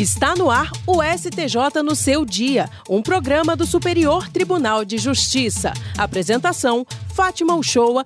Está no ar o STJ no seu dia, um programa do Superior Tribunal de Justiça. Apresentação: Fátima Uchoa.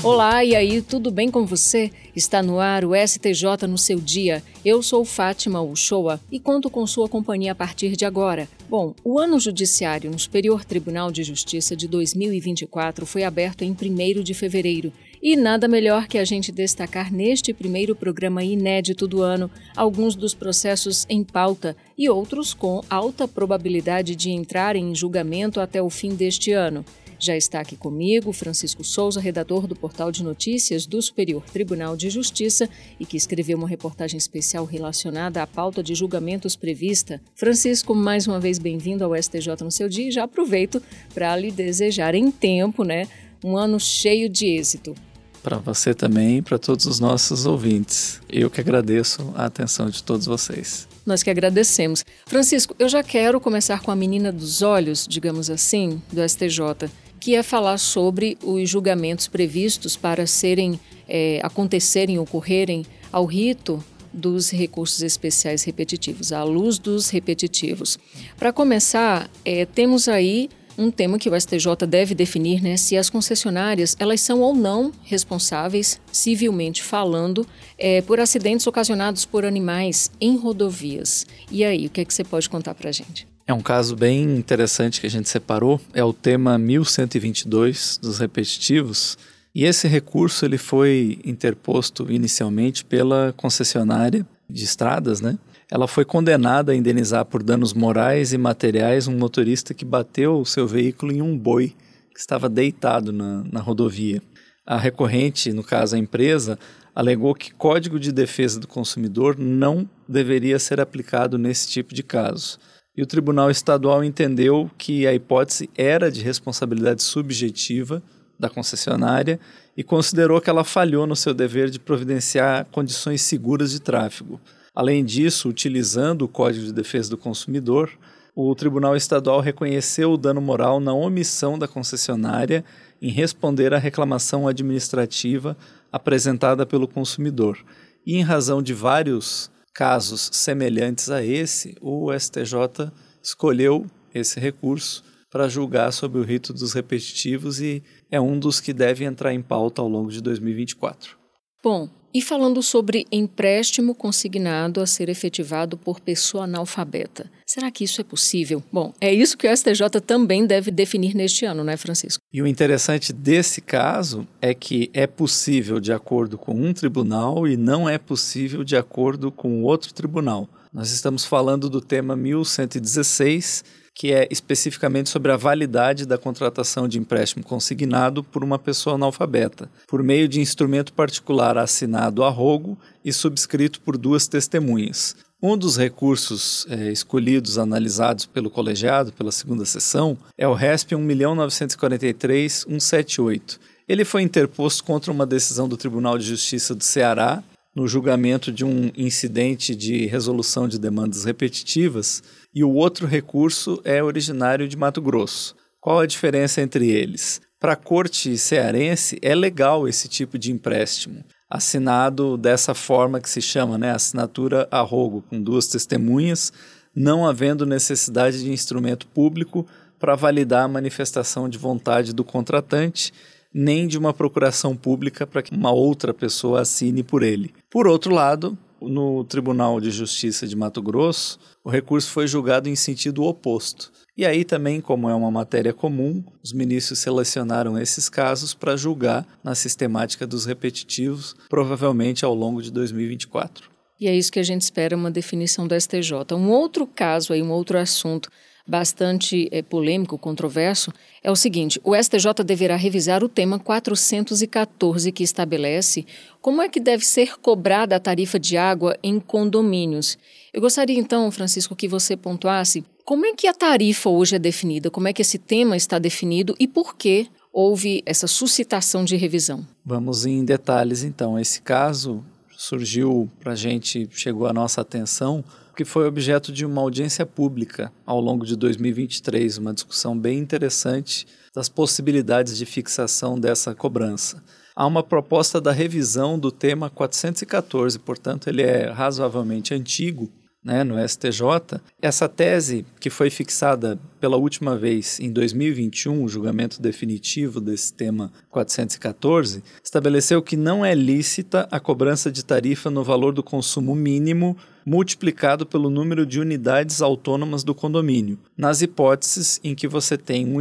Olá, e aí, tudo bem com você? Está no ar o STJ no seu dia. Eu sou Fátima Uchoa e conto com sua companhia a partir de agora. Bom, o ano judiciário no Superior Tribunal de Justiça de 2024 foi aberto em 1 de fevereiro. E nada melhor que a gente destacar neste primeiro programa inédito do ano alguns dos processos em pauta e outros com alta probabilidade de entrarem em julgamento até o fim deste ano. Já está aqui comigo Francisco Souza, redator do portal de notícias do Superior Tribunal de Justiça e que escreveu uma reportagem especial relacionada à pauta de julgamentos prevista. Francisco, mais uma vez bem-vindo ao STJ no seu dia e já aproveito para lhe desejar em tempo, né, um ano cheio de êxito. Para você também e para todos os nossos ouvintes. Eu que agradeço a atenção de todos vocês. Nós que agradecemos. Francisco, eu já quero começar com a menina dos olhos, digamos assim, do STJ que é falar sobre os julgamentos previstos para serem, é, acontecerem, ocorrerem ao rito dos recursos especiais repetitivos, à luz dos repetitivos. Para começar, é, temos aí um tema que o STJ deve definir, né, se as concessionárias elas são ou não responsáveis, civilmente falando, é, por acidentes ocasionados por animais em rodovias. E aí, o que é que você pode contar para a gente? É um caso bem interessante que a gente separou, é o tema 1122 dos repetitivos, e esse recurso ele foi interposto inicialmente pela concessionária de estradas, né? Ela foi condenada a indenizar por danos morais e materiais um motorista que bateu o seu veículo em um boi que estava deitado na, na rodovia. A recorrente, no caso a empresa, alegou que Código de Defesa do Consumidor não deveria ser aplicado nesse tipo de caso e o Tribunal Estadual entendeu que a hipótese era de responsabilidade subjetiva da concessionária e considerou que ela falhou no seu dever de providenciar condições seguras de tráfego. Além disso, utilizando o Código de Defesa do Consumidor, o Tribunal Estadual reconheceu o dano moral na omissão da concessionária em responder à reclamação administrativa apresentada pelo consumidor. E em razão de vários casos semelhantes a esse, o STJ escolheu esse recurso para julgar sobre o rito dos repetitivos e é um dos que deve entrar em pauta ao longo de 2024. Bom, e falando sobre empréstimo consignado a ser efetivado por pessoa analfabeta, será que isso é possível? Bom, é isso que o STJ também deve definir neste ano, não é, Francisco? E o interessante desse caso é que é possível de acordo com um tribunal e não é possível de acordo com outro tribunal. Nós estamos falando do tema 1116 que é especificamente sobre a validade da contratação de empréstimo consignado por uma pessoa analfabeta, por meio de instrumento particular assinado a rogo e subscrito por duas testemunhas. Um dos recursos é, escolhidos, analisados pelo colegiado, pela segunda sessão, é o RESP 1.943.178. Ele foi interposto contra uma decisão do Tribunal de Justiça do Ceará, no julgamento de um incidente de resolução de demandas repetitivas, e o outro recurso é originário de Mato Grosso. Qual a diferença entre eles? Para a corte cearense, é legal esse tipo de empréstimo, assinado dessa forma que se chama, né, assinatura a rogo, com duas testemunhas, não havendo necessidade de instrumento público para validar a manifestação de vontade do contratante, nem de uma procuração pública para que uma outra pessoa assine por ele. Por outro lado, no Tribunal de Justiça de Mato Grosso, o recurso foi julgado em sentido oposto. E aí também, como é uma matéria comum, os ministros selecionaram esses casos para julgar na sistemática dos repetitivos, provavelmente ao longo de 2024. E é isso que a gente espera, uma definição do STJ. Um outro caso aí, um outro assunto bastante é, polêmico, controverso, é o seguinte: o STJ deverá revisar o tema 414, que estabelece como é que deve ser cobrada a tarifa de água em condomínios. Eu gostaria então, Francisco, que você pontuasse como é que a tarifa hoje é definida, como é que esse tema está definido e por que houve essa suscitação de revisão. Vamos em detalhes então. Esse caso surgiu para a gente, chegou à nossa atenção que foi objeto de uma audiência pública ao longo de 2023, uma discussão bem interessante das possibilidades de fixação dessa cobrança. Há uma proposta da revisão do tema 414, portanto, ele é razoavelmente antigo, né, no STJ, essa tese que foi fixada pela última vez em 2021, o julgamento definitivo desse tema 414, estabeleceu que não é lícita a cobrança de tarifa no valor do consumo mínimo multiplicado pelo número de unidades autônomas do condomínio, nas hipóteses em que você tem um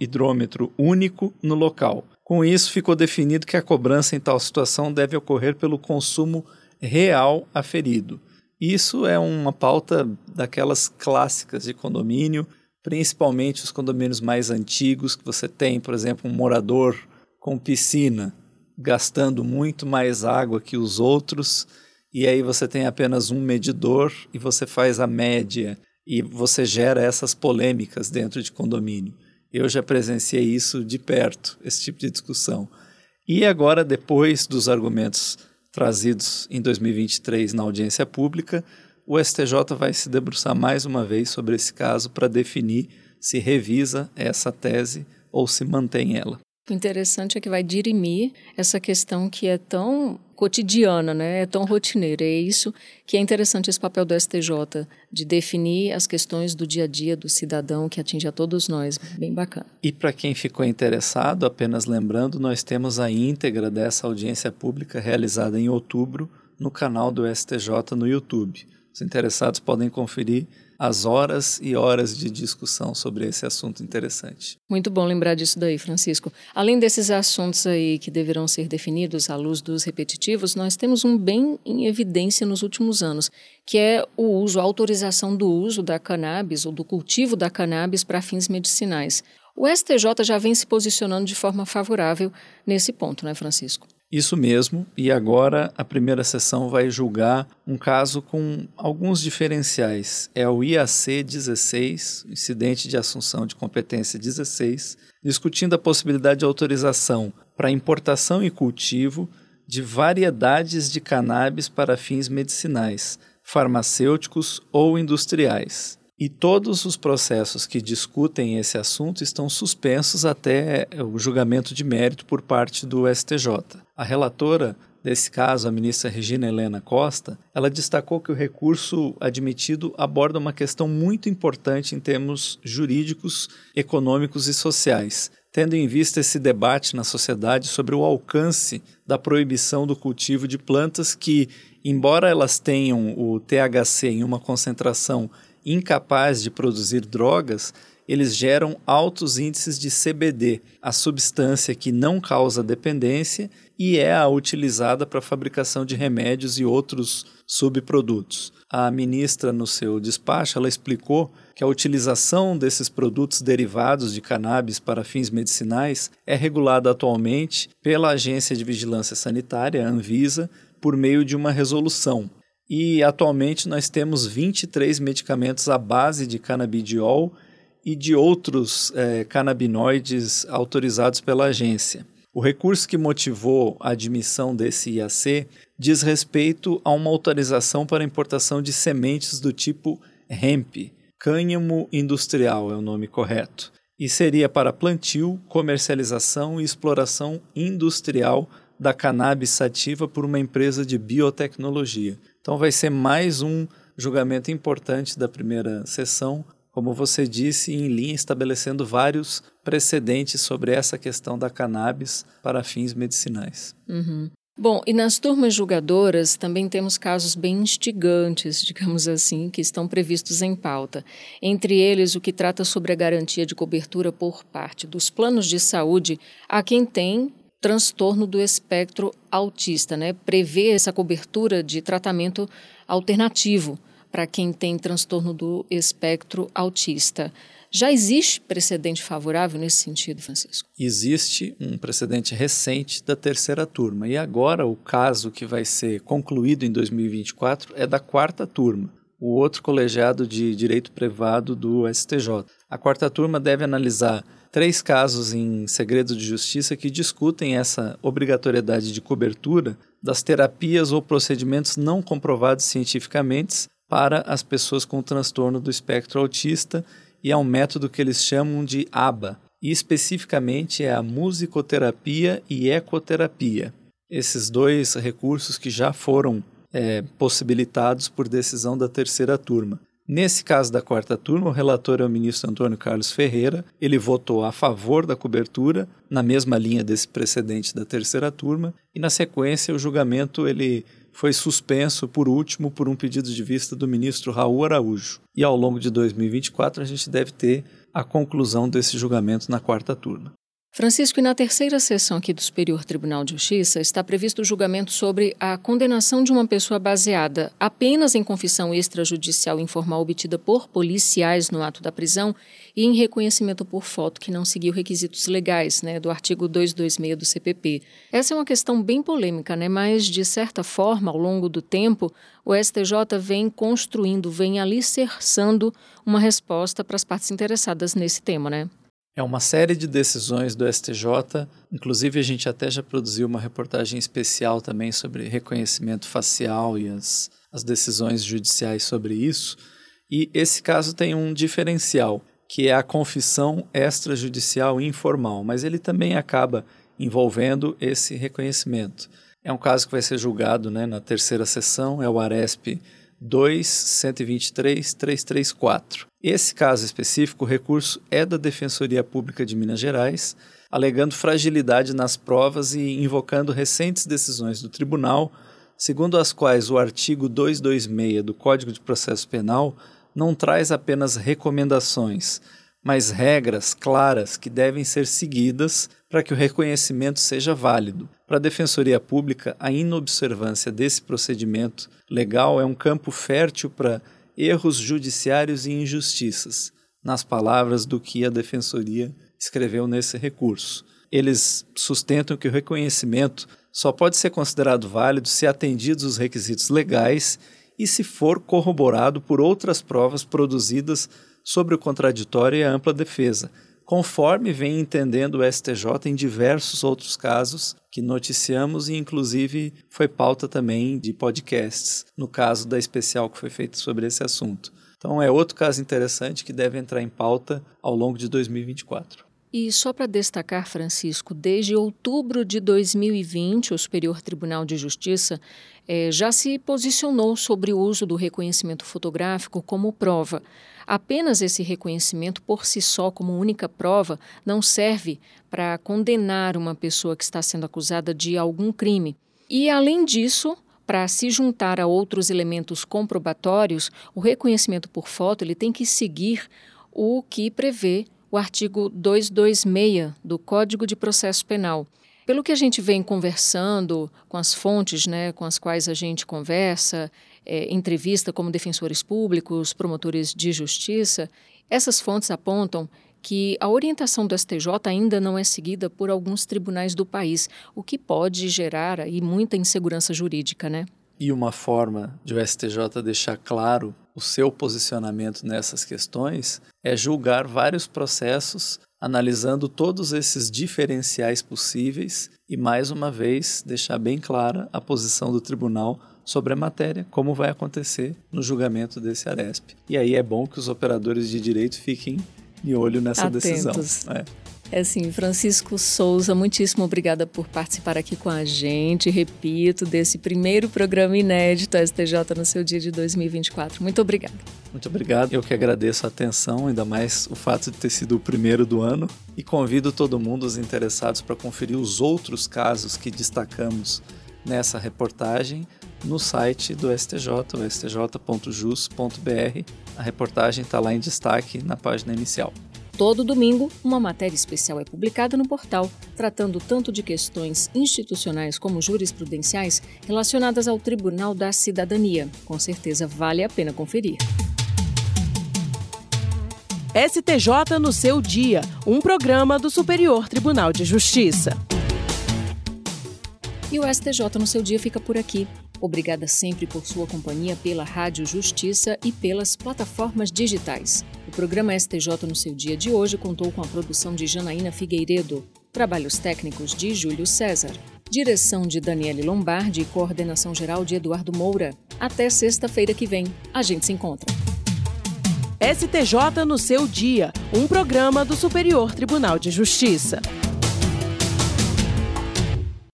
hidrômetro único no local. Com isso, ficou definido que a cobrança em tal situação deve ocorrer pelo consumo real aferido. Isso é uma pauta daquelas clássicas de condomínio, principalmente os condomínios mais antigos, que você tem, por exemplo, um morador com piscina gastando muito mais água que os outros, e aí você tem apenas um medidor e você faz a média e você gera essas polêmicas dentro de condomínio. Eu já presenciei isso de perto, esse tipo de discussão. E agora, depois dos argumentos trazidos em 2023 na audiência pública, o STJ vai se debruçar mais uma vez sobre esse caso para definir se revisa essa tese ou se mantém ela. O interessante é que vai dirimir essa questão que é tão cotidiana, né? é tão rotineira. É isso que é interessante esse papel do STJ, de definir as questões do dia a dia do cidadão que atinge a todos nós. Bem bacana. E para quem ficou interessado, apenas lembrando, nós temos a íntegra dessa audiência pública realizada em outubro no canal do STJ no YouTube. Os interessados podem conferir as horas e horas de discussão sobre esse assunto interessante. Muito bom lembrar disso daí, Francisco. Além desses assuntos aí que deverão ser definidos à luz dos repetitivos, nós temos um bem em evidência nos últimos anos, que é o uso, a autorização do uso da cannabis ou do cultivo da cannabis para fins medicinais. O STJ já vem se posicionando de forma favorável nesse ponto, não é, Francisco? Isso mesmo, e agora a primeira sessão vai julgar um caso com alguns diferenciais. É o IAC 16, Incidente de Assunção de Competência 16, discutindo a possibilidade de autorização para importação e cultivo de variedades de cannabis para fins medicinais, farmacêuticos ou industriais. E todos os processos que discutem esse assunto estão suspensos até o julgamento de mérito por parte do STJ. A relatora desse caso, a ministra Regina Helena Costa, ela destacou que o recurso admitido aborda uma questão muito importante em termos jurídicos, econômicos e sociais, tendo em vista esse debate na sociedade sobre o alcance da proibição do cultivo de plantas que, embora elas tenham o THC em uma concentração incapaz de produzir drogas, eles geram altos índices de CBD, a substância que não causa dependência e é a utilizada para a fabricação de remédios e outros subprodutos. A ministra, no seu despacho, ela explicou que a utilização desses produtos derivados de cannabis para fins medicinais é regulada atualmente pela Agência de Vigilância Sanitária, a Anvisa, por meio de uma resolução e atualmente nós temos 23 medicamentos à base de canabidiol e de outros é, canabinoides autorizados pela agência. O recurso que motivou a admissão desse IAC diz respeito a uma autorização para importação de sementes do tipo hemp, cânhamo industrial é o nome correto, e seria para plantio, comercialização e exploração industrial da cannabis sativa por uma empresa de biotecnologia. Então vai ser mais um julgamento importante da primeira sessão, como você disse, em linha estabelecendo vários precedentes sobre essa questão da cannabis para fins medicinais. Uhum. Bom, e nas turmas julgadoras também temos casos bem instigantes, digamos assim, que estão previstos em pauta. Entre eles, o que trata sobre a garantia de cobertura por parte dos planos de saúde a quem tem transtorno do espectro autista, né? Prevê essa cobertura de tratamento alternativo para quem tem transtorno do espectro autista. Já existe precedente favorável nesse sentido, Francisco? Existe um precedente recente da terceira turma. E agora o caso que vai ser concluído em 2024 é da quarta turma, o outro colegiado de direito privado do STJ. A quarta turma deve analisar três casos em segredo de justiça que discutem essa obrigatoriedade de cobertura das terapias ou procedimentos não comprovados cientificamente para as pessoas com transtorno do espectro autista e é um método que eles chamam de ABA, e especificamente é a musicoterapia e ecoterapia. Esses dois recursos que já foram é, possibilitados por decisão da terceira turma. Nesse caso da quarta turma, o relator é o ministro Antônio Carlos Ferreira. Ele votou a favor da cobertura, na mesma linha desse precedente da terceira turma, e na sequência o julgamento ele foi suspenso por último por um pedido de vista do ministro Raul Araújo. E ao longo de 2024 a gente deve ter a conclusão desse julgamento na quarta turma. Francisco, e na terceira sessão aqui do Superior Tribunal de Justiça está previsto o julgamento sobre a condenação de uma pessoa baseada apenas em confissão extrajudicial informal obtida por policiais no ato da prisão e em reconhecimento por foto que não seguiu requisitos legais, né, do artigo 226 do CPP. Essa é uma questão bem polêmica, né, mas de certa forma, ao longo do tempo, o STJ vem construindo, vem alicerçando uma resposta para as partes interessadas nesse tema, né? É uma série de decisões do STJ, inclusive a gente até já produziu uma reportagem especial também sobre reconhecimento facial e as, as decisões judiciais sobre isso. E esse caso tem um diferencial, que é a confissão extrajudicial informal, mas ele também acaba envolvendo esse reconhecimento. É um caso que vai ser julgado né, na terceira sessão, é o ARESP 2.123.334. Esse caso específico, o recurso é da Defensoria Pública de Minas Gerais, alegando fragilidade nas provas e invocando recentes decisões do tribunal, segundo as quais o artigo 226 do Código de Processo Penal não traz apenas recomendações, mas regras claras que devem ser seguidas para que o reconhecimento seja válido. Para a Defensoria Pública, a inobservância desse procedimento legal é um campo fértil para erros judiciários e injustiças, nas palavras do que a Defensoria escreveu nesse recurso. Eles sustentam que o reconhecimento só pode ser considerado válido se atendidos os requisitos legais e se for corroborado por outras provas produzidas sobre o contraditório e a ampla defesa, conforme vem entendendo o STJ em diversos outros casos que noticiamos e inclusive foi pauta também de podcasts, no caso da especial que foi feita sobre esse assunto. Então é outro caso interessante que deve entrar em pauta ao longo de 2024. E só para destacar, Francisco, desde outubro de 2020, o Superior Tribunal de Justiça eh, já se posicionou sobre o uso do reconhecimento fotográfico como prova. Apenas esse reconhecimento por si só, como única prova, não serve para condenar uma pessoa que está sendo acusada de algum crime. E, além disso, para se juntar a outros elementos comprobatórios, o reconhecimento por foto ele tem que seguir o que prevê o artigo 226 do Código de Processo Penal. Pelo que a gente vem conversando com as fontes né, com as quais a gente conversa, é, entrevista como defensores públicos, promotores de justiça, essas fontes apontam que a orientação do STJ ainda não é seguida por alguns tribunais do país, o que pode gerar aí muita insegurança jurídica, né? E uma forma de o STJ deixar claro o seu posicionamento nessas questões é julgar vários processos analisando todos esses diferenciais possíveis e, mais uma vez, deixar bem clara a posição do tribunal sobre a matéria, como vai acontecer no julgamento desse ARESP. E aí é bom que os operadores de direito fiquem de olho nessa Atentos. decisão. É. É assim, Francisco Souza, muitíssimo obrigada por participar aqui com a gente, repito, desse primeiro programa inédito STJ no seu dia de 2024. Muito obrigada. Muito obrigado. Eu que agradeço a atenção, ainda mais o fato de ter sido o primeiro do ano, e convido todo mundo, os interessados, para conferir os outros casos que destacamos nessa reportagem no site do STJ, o stj.jus.br. A reportagem está lá em destaque na página inicial. Todo domingo, uma matéria especial é publicada no portal, tratando tanto de questões institucionais como jurisprudenciais relacionadas ao Tribunal da Cidadania. Com certeza vale a pena conferir. STJ no seu dia, um programa do Superior Tribunal de Justiça. E o STJ no seu dia fica por aqui. Obrigada sempre por sua companhia pela Rádio Justiça e pelas plataformas digitais. O programa STJ no seu dia de hoje contou com a produção de Janaína Figueiredo, trabalhos técnicos de Júlio César, direção de Daniele Lombardi e coordenação geral de Eduardo Moura. Até sexta-feira que vem. A gente se encontra. STJ no seu dia, um programa do Superior Tribunal de Justiça.